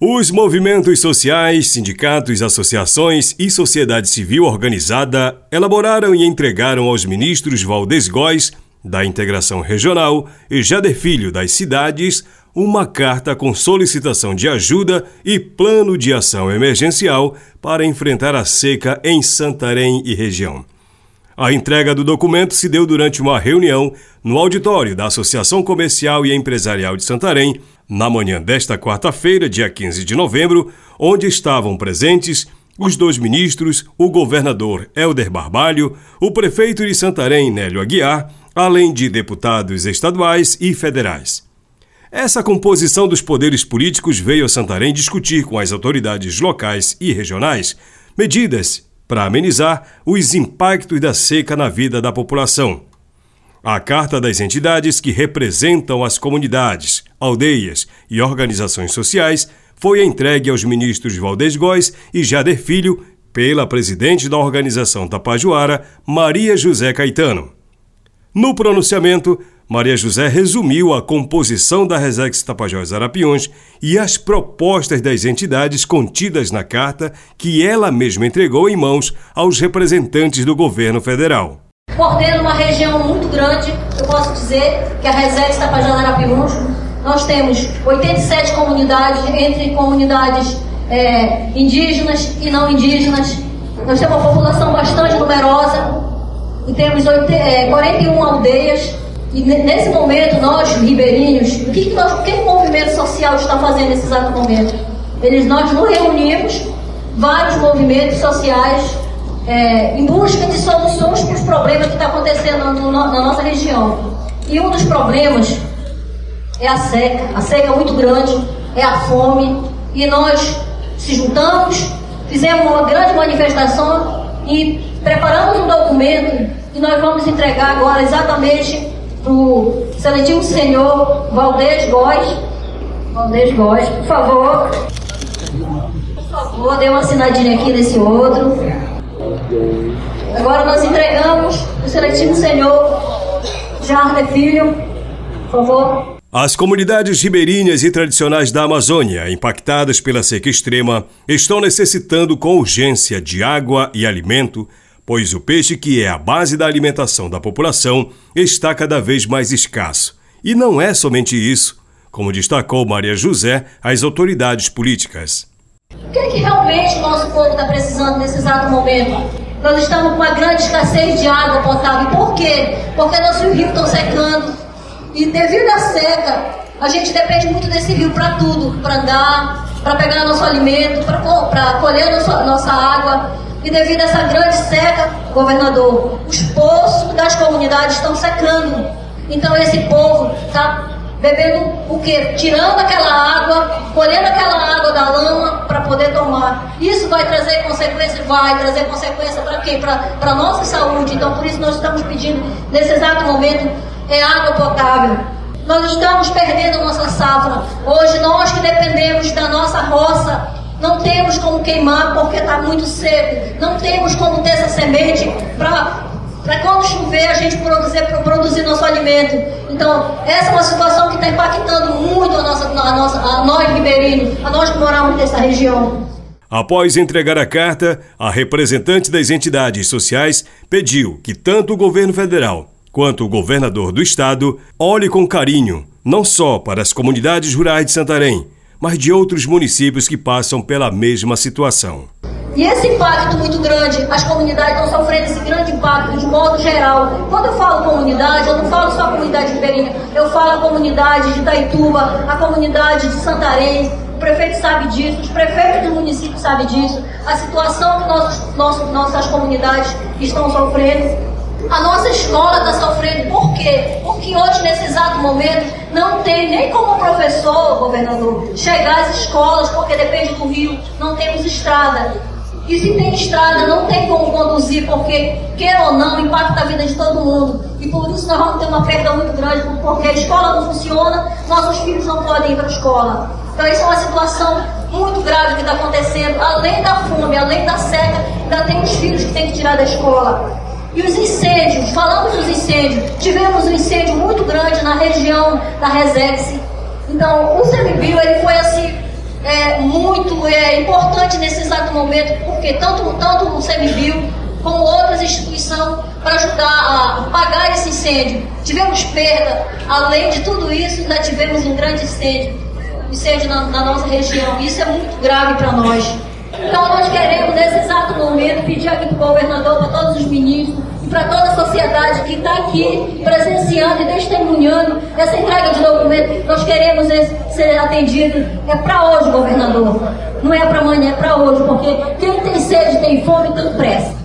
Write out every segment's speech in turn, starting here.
Os movimentos sociais, sindicatos, associações e sociedade civil organizada elaboraram e entregaram aos ministros Valdez Góes, da Integração Regional, e Jader Filho, das cidades, uma carta com solicitação de ajuda e plano de ação emergencial para enfrentar a seca em Santarém e região. A entrega do documento se deu durante uma reunião no auditório da Associação Comercial e Empresarial de Santarém, na manhã desta quarta-feira, dia 15 de novembro, onde estavam presentes os dois ministros, o governador Helder Barbalho, o prefeito de Santarém, Nélio Aguiar, além de deputados estaduais e federais. Essa composição dos poderes políticos veio a Santarém discutir com as autoridades locais e regionais medidas para amenizar os impactos da seca na vida da população. A carta das entidades que representam as comunidades, aldeias e organizações sociais foi entregue aos ministros Valdez Góes e Jader Filho pela presidente da organização Tapajoara, Maria José Caetano. No pronunciamento, Maria José resumiu a composição da Resex Tapajós Arapiões e as propostas das entidades contidas na carta que ela mesma entregou em mãos aos representantes do governo federal coordena uma região muito grande, eu posso dizer que a Resex Tapajós Arapiuns, nós temos 87 comunidades, entre comunidades é, indígenas e não indígenas. Nós temos uma população bastante numerosa e temos 8, é, 41 aldeias. E nesse momento, nós, ribeirinhos, o que, que, nós, o que o movimento social está fazendo nesse exato momento? Eles, nós nos reunimos, vários movimentos sociais, é, em busca de soluções para os problemas que estão tá acontecendo no, na nossa região. E um dos problemas é a seca. A seca é muito grande, é a fome. E nós se juntamos, fizemos uma grande manifestação e preparamos um documento que nós vamos entregar agora exatamente para o excelentíssimo senhor Valdez Góes. Valdez Góes, por favor. Por favor, dê uma assinadinha aqui nesse outro. Agora nós entregamos o seletivo senhor Jarle Filho, por favor. As comunidades ribeirinhas e tradicionais da Amazônia, impactadas pela seca extrema, estão necessitando com urgência de água e alimento, pois o peixe, que é a base da alimentação da população, está cada vez mais escasso. E não é somente isso, como destacou Maria José, as autoridades políticas. O que, é que realmente o nosso povo está precisando nesse exato momento? Nós estamos com uma grande escassez de água potável. Por quê? Porque nossos rios estão secando. E devido à seca, a gente depende muito desse rio para tudo, para andar, para pegar nosso alimento, para colher nossa, nossa água. E devido a essa grande seca, governador, os poços das comunidades estão secando. Então esse povo está bebendo o quê? Tirando aquela água, colhendo aquela água da lama para poder tomar. Isso vai trazer consequência? Vai trazer consequência para quê? Para a nossa saúde. Então, por isso nós estamos pedindo, nesse exato momento, é água potável. Nós estamos perdendo nossa safra. Hoje, nós que dependemos da nossa roça, não temos como queimar porque está muito seco. Não temos como ter essa semente para quando chover a gente produzir, produzir nosso alimento. Então, essa é uma situação que está impactando muito a nossa, a nossa, a nós ribeirinhos, a nós que moramos nessa região. Após entregar a carta, a representante das entidades sociais pediu que tanto o governo federal quanto o governador do estado olhe com carinho não só para as comunidades rurais de Santarém, mas de outros municípios que passam pela mesma situação. E esse impacto muito grande, as comunidades estão sofrendo esse grande impacto de modo geral. Quando eu falo comunidade, eu não falo só a comunidade ribeirinha, eu falo a comunidade de Itaituba, a comunidade de Santarém, o prefeito sabe disso, os prefeitos do município sabem disso, a situação que nossos, nossos, nossas comunidades estão sofrendo. A nossa escola está sofrendo, por quê? Porque hoje, nesse exato momento, não tem nem como professor, governador, chegar às escolas, porque depende do rio, não temos estrada. E se tem estrada, não tem como conduzir, porque, quer ou não, impacta a vida de todo mundo. E por isso nós vamos ter uma perda muito grande, porque a escola não funciona, nossos filhos não podem ir para a escola. Então, isso é uma situação muito grave que está acontecendo. Além da fome, além da seca, ainda tem os filhos que tem que tirar da escola. E os incêndios, falamos dos incêndios, tivemos um incêndio muito grande na região da Resex. Então, o CMBio, ele foi assim, é, muito é, importante nesse exato momento, porque tanto, tanto o CMBio como outras instituições para ajudar a pagar esse incêndio. Tivemos perda, além de tudo isso, ainda tivemos um grande incêndio, incêndio na, na nossa região. Isso é muito grave para nós. Então nós queremos, nesse exato momento, pedir aqui para o governador, para todos os ministros e para toda a sociedade que está aqui presenciando e testemunhando essa entrega de documento. Nós queremos ser atendidos. É para hoje, governador. Não é para amanhã, é para hoje, porque quem tem sede, tem fome, tem pressa.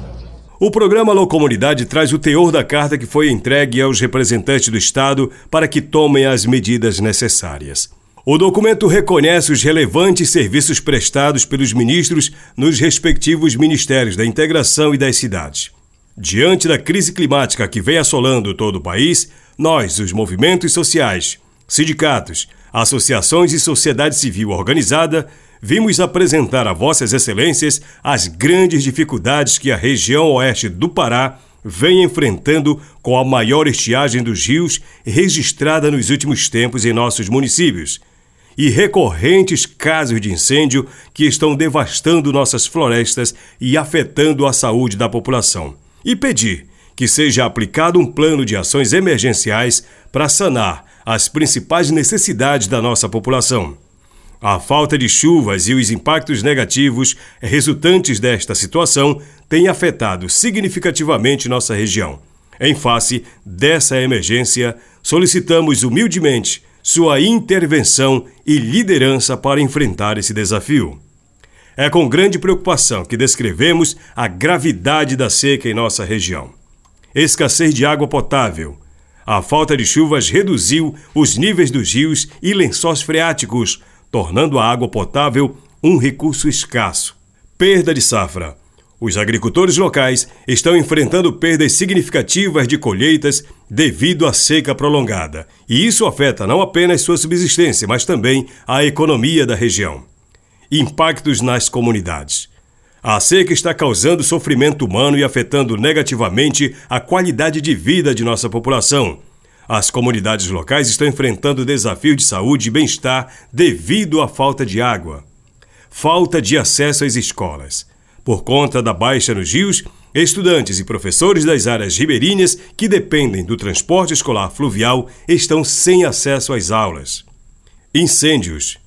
O programa Alô Comunidade traz o teor da carta que foi entregue aos representantes do Estado para que tomem as medidas necessárias. O documento reconhece os relevantes serviços prestados pelos ministros nos respectivos ministérios da integração e das cidades. Diante da crise climática que vem assolando todo o país, nós, os movimentos sociais, sindicatos, associações e sociedade civil organizada, vimos apresentar a Vossas Excelências as grandes dificuldades que a região oeste do Pará vem enfrentando com a maior estiagem dos rios registrada nos últimos tempos em nossos municípios e recorrentes casos de incêndio que estão devastando nossas florestas e afetando a saúde da população. E pedir que seja aplicado um plano de ações emergenciais para sanar as principais necessidades da nossa população. A falta de chuvas e os impactos negativos resultantes desta situação têm afetado significativamente nossa região. Em face dessa emergência, solicitamos humildemente sua intervenção e liderança para enfrentar esse desafio. É com grande preocupação que descrevemos a gravidade da seca em nossa região. Escassez de água potável. A falta de chuvas reduziu os níveis dos rios e lençóis freáticos, tornando a água potável um recurso escasso. Perda de safra. Os agricultores locais estão enfrentando perdas significativas de colheitas devido à seca prolongada, e isso afeta não apenas sua subsistência, mas também a economia da região. Impactos nas comunidades. A seca está causando sofrimento humano e afetando negativamente a qualidade de vida de nossa população. As comunidades locais estão enfrentando desafios de saúde e bem-estar devido à falta de água. Falta de acesso às escolas. Por conta da baixa nos rios, estudantes e professores das áreas ribeirinhas que dependem do transporte escolar fluvial estão sem acesso às aulas. Incêndios.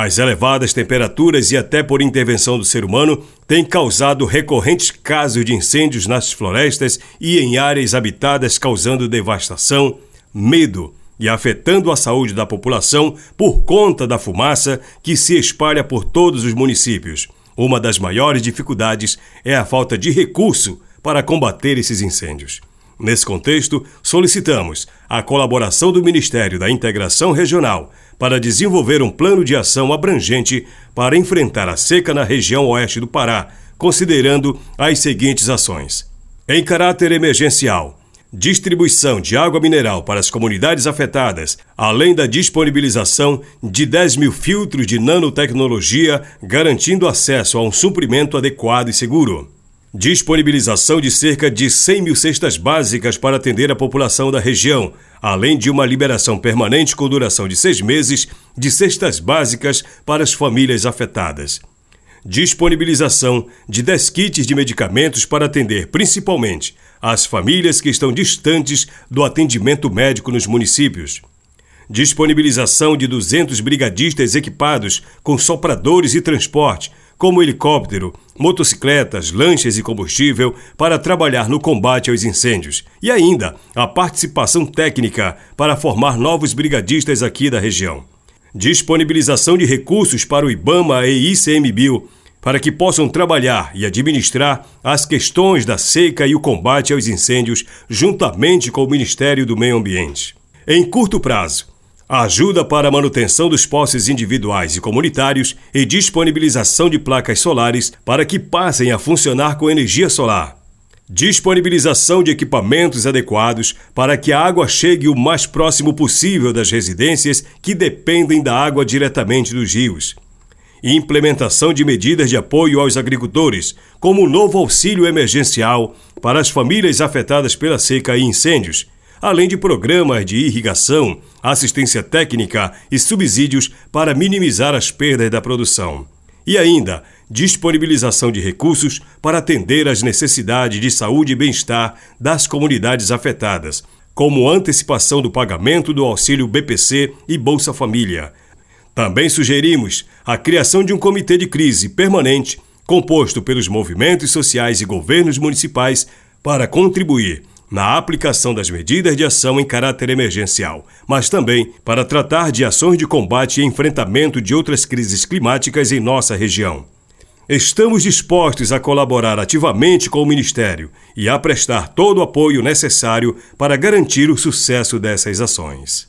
As elevadas temperaturas e até por intervenção do ser humano têm causado recorrentes casos de incêndios nas florestas e em áreas habitadas, causando devastação, medo e afetando a saúde da população por conta da fumaça que se espalha por todos os municípios. Uma das maiores dificuldades é a falta de recurso para combater esses incêndios. Nesse contexto, solicitamos a colaboração do Ministério da Integração Regional para desenvolver um plano de ação abrangente para enfrentar a seca na região oeste do Pará, considerando as seguintes ações: em caráter emergencial, distribuição de água mineral para as comunidades afetadas, além da disponibilização de 10 mil filtros de nanotecnologia, garantindo acesso a um suprimento adequado e seguro. Disponibilização de cerca de 100 mil cestas básicas para atender a população da região, além de uma liberação permanente com duração de seis meses de cestas básicas para as famílias afetadas disponibilização de 10 kits de medicamentos para atender principalmente as famílias que estão distantes do atendimento médico nos municípios. Disponibilização de 200 brigadistas equipados com sopradores e transporte, como helicóptero, motocicletas, lanchas e combustível para trabalhar no combate aos incêndios. E ainda a participação técnica para formar novos brigadistas aqui da região. Disponibilização de recursos para o IBAMA e ICMBio para que possam trabalhar e administrar as questões da seca e o combate aos incêndios juntamente com o Ministério do Meio Ambiente. Em curto prazo, ajuda para a manutenção dos postes individuais e comunitários e disponibilização de placas solares para que passem a funcionar com energia solar. Disponibilização de equipamentos adequados para que a água chegue o mais próximo possível das residências que dependem da água diretamente dos rios implementação de medidas de apoio aos agricultores, como o novo auxílio emergencial para as famílias afetadas pela seca e incêndios, além de programas de irrigação, assistência técnica e subsídios para minimizar as perdas da produção. E ainda, disponibilização de recursos para atender às necessidades de saúde e bem-estar das comunidades afetadas, como antecipação do pagamento do auxílio BPC e Bolsa Família. Também sugerimos a criação de um comitê de crise permanente, composto pelos movimentos sociais e governos municipais, para contribuir na aplicação das medidas de ação em caráter emergencial, mas também para tratar de ações de combate e enfrentamento de outras crises climáticas em nossa região. Estamos dispostos a colaborar ativamente com o Ministério e a prestar todo o apoio necessário para garantir o sucesso dessas ações.